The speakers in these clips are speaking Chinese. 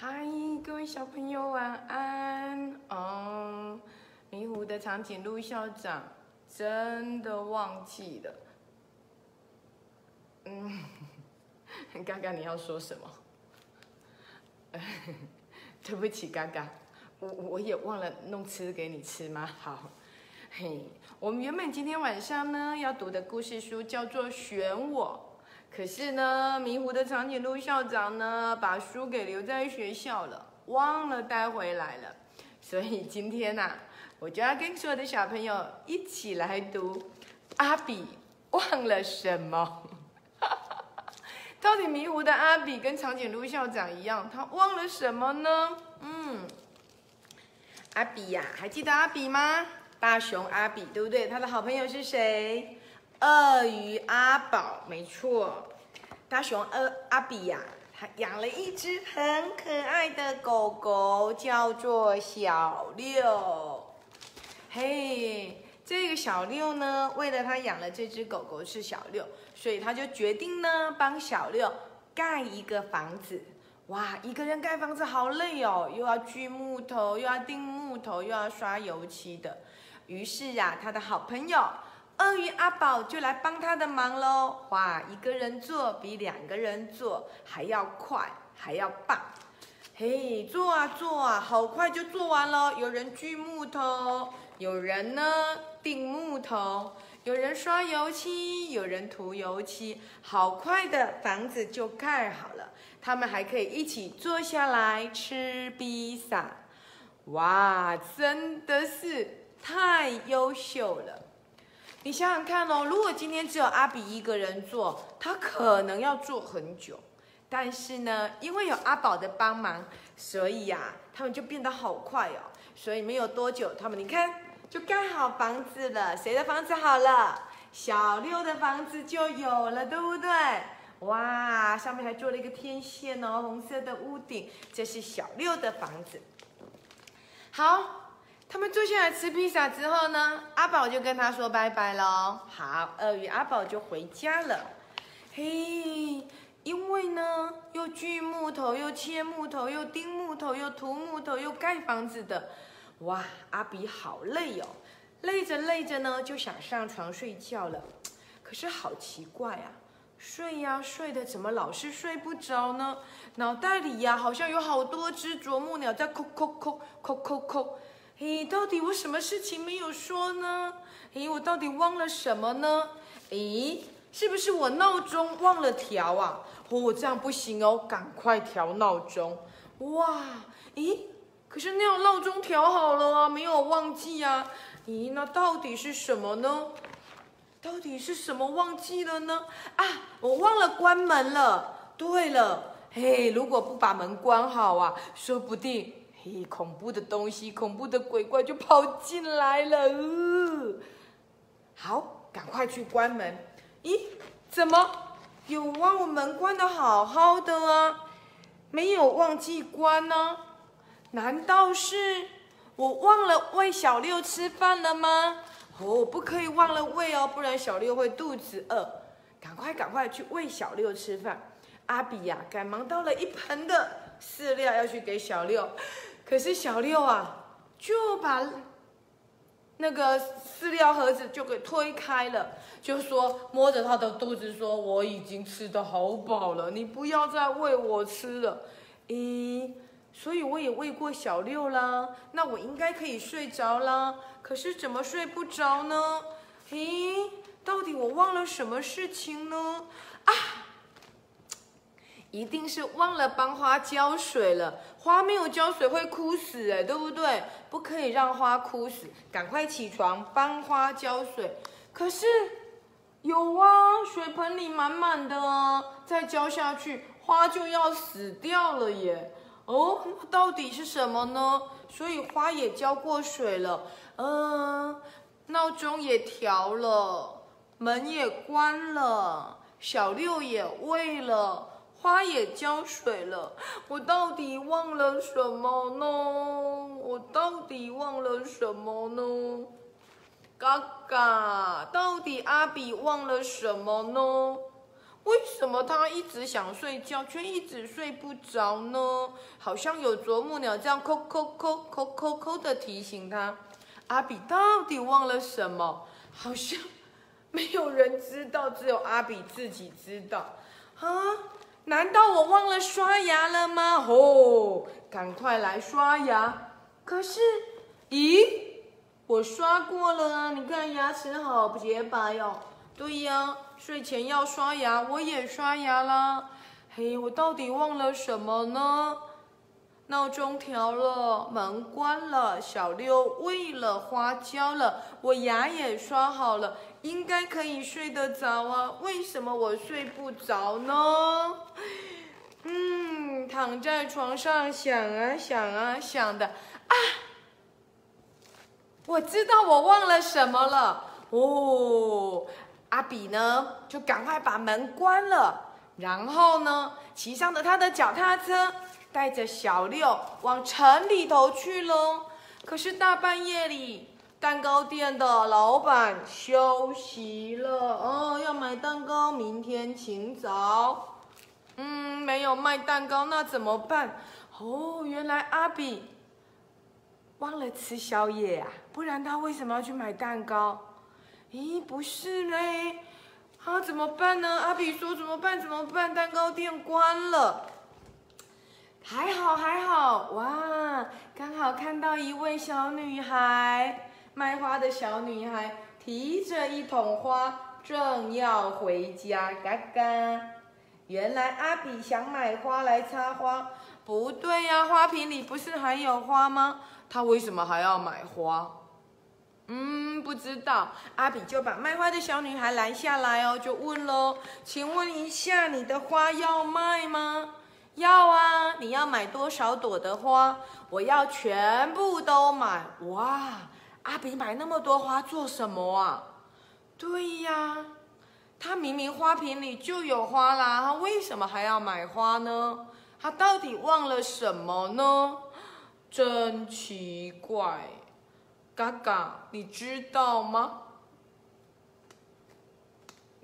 嗨，各位小朋友晚安哦。迷糊的长颈鹿校长真的忘记了。嗯，嘎嘎，你要说什么？对不起，嘎嘎，我我也忘了弄吃给你吃吗？好，嘿，我们原本今天晚上呢要读的故事书叫做《选我》。可是呢，迷糊的长颈鹿校长呢，把书给留在学校了，忘了带回来了。所以今天呐，我就要跟所有的小朋友一起来读阿比忘了什么。到底迷糊的阿比跟长颈鹿校长一样，他忘了什么呢？嗯，阿比呀，还记得阿比吗？大熊阿比，对不对？他的好朋友是谁？鳄鱼阿宝，没错，大熊阿阿比呀，他养了一只很可爱的狗狗，叫做小六。嘿，这个小六呢，为了他养了这只狗狗是小六，所以他就决定呢，帮小六盖一个房子。哇，一个人盖房子好累哦，又要锯木头，又要钉木头，又要刷油漆的。于是呀，他的好朋友。鳄鱼阿宝就来帮他的忙喽！哇，一个人做比两个人做还要快，还要棒。嘿，做啊做啊，好快就做完了。有人锯木头，有人呢钉木头，有人刷油漆，有人涂油漆，好快的房子就盖好了。他们还可以一起坐下来吃披萨。哇，真的是太优秀了！你想想看哦，如果今天只有阿比一个人做，他可能要做很久。但是呢，因为有阿宝的帮忙，所以呀，他们就变得好快哦。所以没有多久，他们你看就盖好房子了。谁的房子好了？小六的房子就有了，对不对？哇，上面还做了一个天线哦，红色的屋顶，这是小六的房子。好。他们坐下来吃披萨之后呢，阿宝就跟他说拜拜喽。好，鳄鱼阿宝就回家了。嘿，因为呢，又锯木头，又切木头，又钉木头，又涂木头，又盖房子的，哇，阿比好累哦。累着累着呢，就想上床睡觉了。可是好奇怪啊，睡呀睡的，怎么老是睡不着呢？脑袋里呀，好像有好多只啄木鸟在叩叩叩叩叩叩。咦，到底我什么事情没有说呢？咦，我到底忘了什么呢？咦，是不是我闹钟忘了调啊？哦，这样不行哦，赶快调闹钟。哇，咦，可是那样闹钟调好了啊，没有忘记啊。咦，那到底是什么呢？到底是什么忘记了呢？啊，我忘了关门了。对了，嘿，如果不把门关好啊，说不定。恐怖的东西，恐怖的鬼怪就跑进来了。好，赶快去关门。咦，怎么有忘我门关的好好的啊？没有忘记关呢？难道是我忘了喂小六吃饭了吗？哦，不可以忘了喂哦，不然小六会肚子饿。赶快赶快去喂小六吃饭。阿比呀，赶忙倒了一盆的饲料要去给小六。可是小六啊，就把那个饲料盒子就给推开了，就说摸着他的肚子说：“我已经吃的好饱了，你不要再喂我吃了。”咦，所以我也喂过小六啦，那我应该可以睡着啦。可是怎么睡不着呢？咦，到底我忘了什么事情呢？啊！一定是忘了帮花浇水了，花没有浇水会枯死哎，对不对？不可以让花枯死，赶快起床帮花浇水。可是有啊，水盆里满满的啊，再浇下去花就要死掉了耶。哦，到底是什么呢？所以花也浇过水了，嗯，闹钟也调了，门也关了，小六也喂了。花也浇水了，我到底忘了什么呢？我到底忘了什么呢？嘎嘎，到底阿比忘了什么呢？为什么他一直想睡觉，却一直睡不着呢？好像有啄木鸟这样扣扣扣扣扣扣的提醒他。阿比到底忘了什么？好像没有人知道，只有阿比自己知道。啊，难道我忘了刷牙了吗？吼，赶快来刷牙。可是，咦，我刷过了啊！你看牙齿好洁白哦。对呀。睡前要刷牙，我也刷牙啦。嘿，我到底忘了什么呢？闹钟调了，门关了，小六喂了，花椒了，我牙也刷好了，应该可以睡得着啊。为什么我睡不着呢？嗯，躺在床上想啊想啊想的啊，我知道我忘了什么了哦。阿比呢，就赶快把门关了，然后呢，骑上了他的脚踏车，带着小六往城里头去喽。可是大半夜里，蛋糕店的老板休息了哦，要买蛋糕，明天请早。嗯，没有卖蛋糕，那怎么办？哦，原来阿比忘了吃宵夜啊，不然他为什么要去买蛋糕？咦，不是嘞，啊，怎么办呢？阿比说怎么办？怎么办？蛋糕店关了。还好还好，哇，刚好看到一位小女孩，卖花的小女孩，提着一桶花，正要回家。嘎嘎，原来阿比想买花来插花。不对呀，花瓶里不是还有花吗？他为什么还要买花？嗯，不知道。阿比就把卖花的小女孩拦下来哦，就问喽：“请问一下，你的花要卖吗？”“要啊，你要买多少朵的花？”“我要全部都买。”哇，阿比买那么多花做什么啊？对呀，他明明花瓶里就有花啦，他为什么还要买花呢？他到底忘了什么呢？真奇怪。嘎嘎，你知道吗？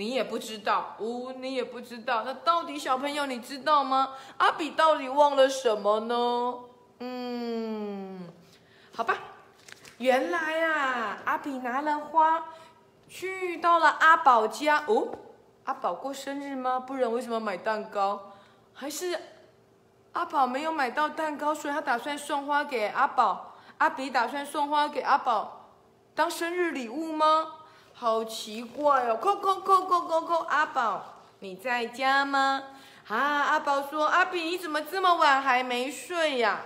你也不知道，呜，你也不知道。那到底小朋友你知道吗？阿比到底忘了什么呢？嗯，好吧，原来啊，阿比拿了花，去到了阿宝家。哦，阿宝过生日吗？不然为什么买蛋糕？还是阿宝没有买到蛋糕，所以他打算送花给阿宝。阿比打算送花给阿宝当生日礼物吗？好奇怪哦！扣扣扣扣扣扣，阿宝你在家吗？啊，阿宝说：“阿比你怎么这么晚还没睡呀？”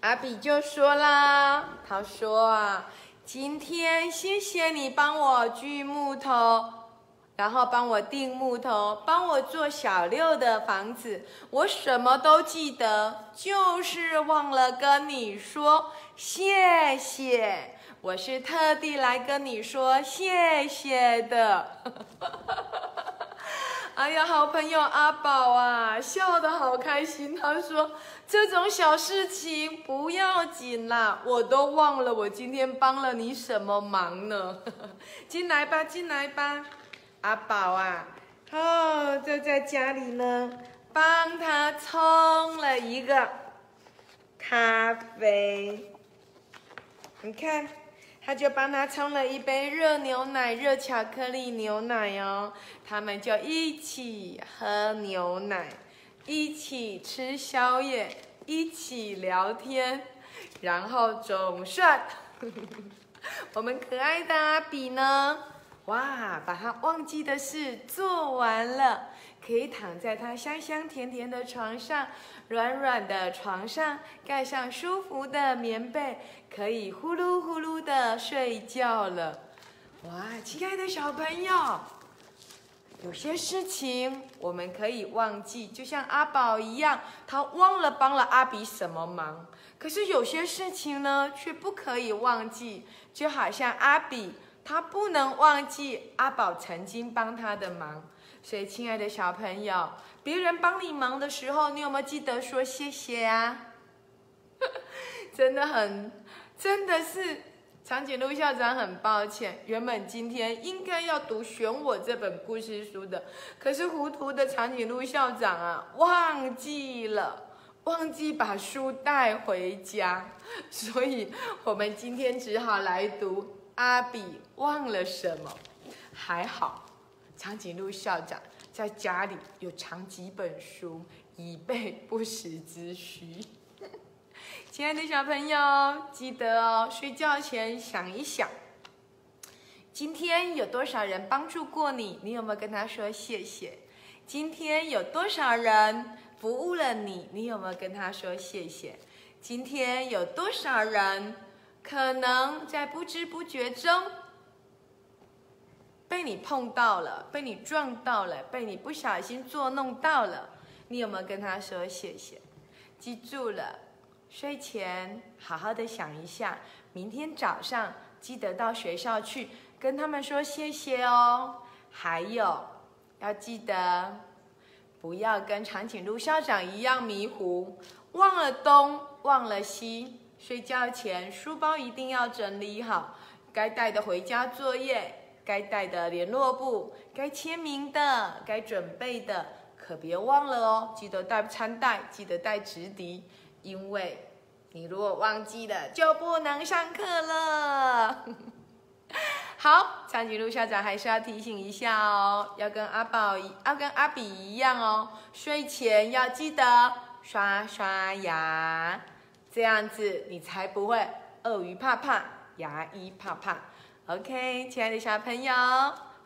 阿比就说啦：“他说啊，今天谢谢你帮我锯木头。”然后帮我钉木头，帮我做小六的房子，我什么都记得，就是忘了跟你说谢谢。我是特地来跟你说谢谢的。哎呀，好朋友阿宝啊，笑得好开心。他说：“这种小事情不要紧啦，我都忘了我今天帮了你什么忙呢。”进来吧，进来吧。阿宝啊，哦，就在家里呢，帮他冲了一个咖啡。你看，他就帮他冲了一杯热牛奶、热巧克力牛奶哦。他们就一起喝牛奶，一起吃宵夜，一起聊天，然后总算，我们可爱的阿比呢？哇，把他忘记的事做完了，可以躺在他香香甜甜的床上，软软的床上盖上舒服的棉被，可以呼噜呼噜的睡觉了。哇，亲爱的小朋友，有些事情我们可以忘记，就像阿宝一样，他忘了帮了阿比什么忙。可是有些事情呢，却不可以忘记，就好像阿比。他不能忘记阿宝曾经帮他的忙，所以亲爱的小朋友，别人帮你忙的时候，你有没有记得说谢谢啊？真的很，真的是长颈鹿校长很抱歉，原本今天应该要读《选我》这本故事书的，可是糊涂的长颈鹿校长啊，忘记了，忘记把书带回家，所以我们今天只好来读阿比忘了什么。还好，长颈鹿校长在家里有藏几本书，以备不时之需。亲爱的小朋友，记得哦，睡觉前想一想，今天有多少人帮助过你？你有没有跟他说谢谢？今天有多少人服务了你？你有没有跟他说谢谢？今天有多少人可能在不知不觉中被你碰到了，被你撞到了，被你不小心捉弄到了？你有没有跟他说谢谢？记住了。睡前好好的想一下，明天早上记得到学校去跟他们说谢谢哦。还有要记得不要跟长颈鹿校长一样迷糊，忘了东忘了西。睡觉前书包一定要整理好，该带的回家作业，该带的联络簿，该签名的，该准备的可别忘了哦。记得带餐袋，记得带纸笛。因为你如果忘记了，就不能上课了。好，长颈鹿校长还是要提醒一下哦，要跟阿宝一，要跟阿比一样哦，睡前要记得刷刷牙，这样子你才不会鳄鱼怕怕，牙医怕怕。OK，亲爱的小朋友，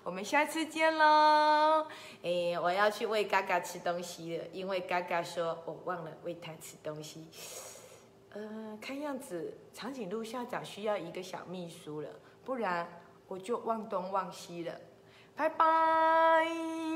我们下次见喽。哎，我要去喂嘎嘎吃东西了，因为嘎嘎说我忘了喂它吃东西。呃，看样子长颈鹿校长需要一个小秘书了，不然我就忘东忘西了。拜拜。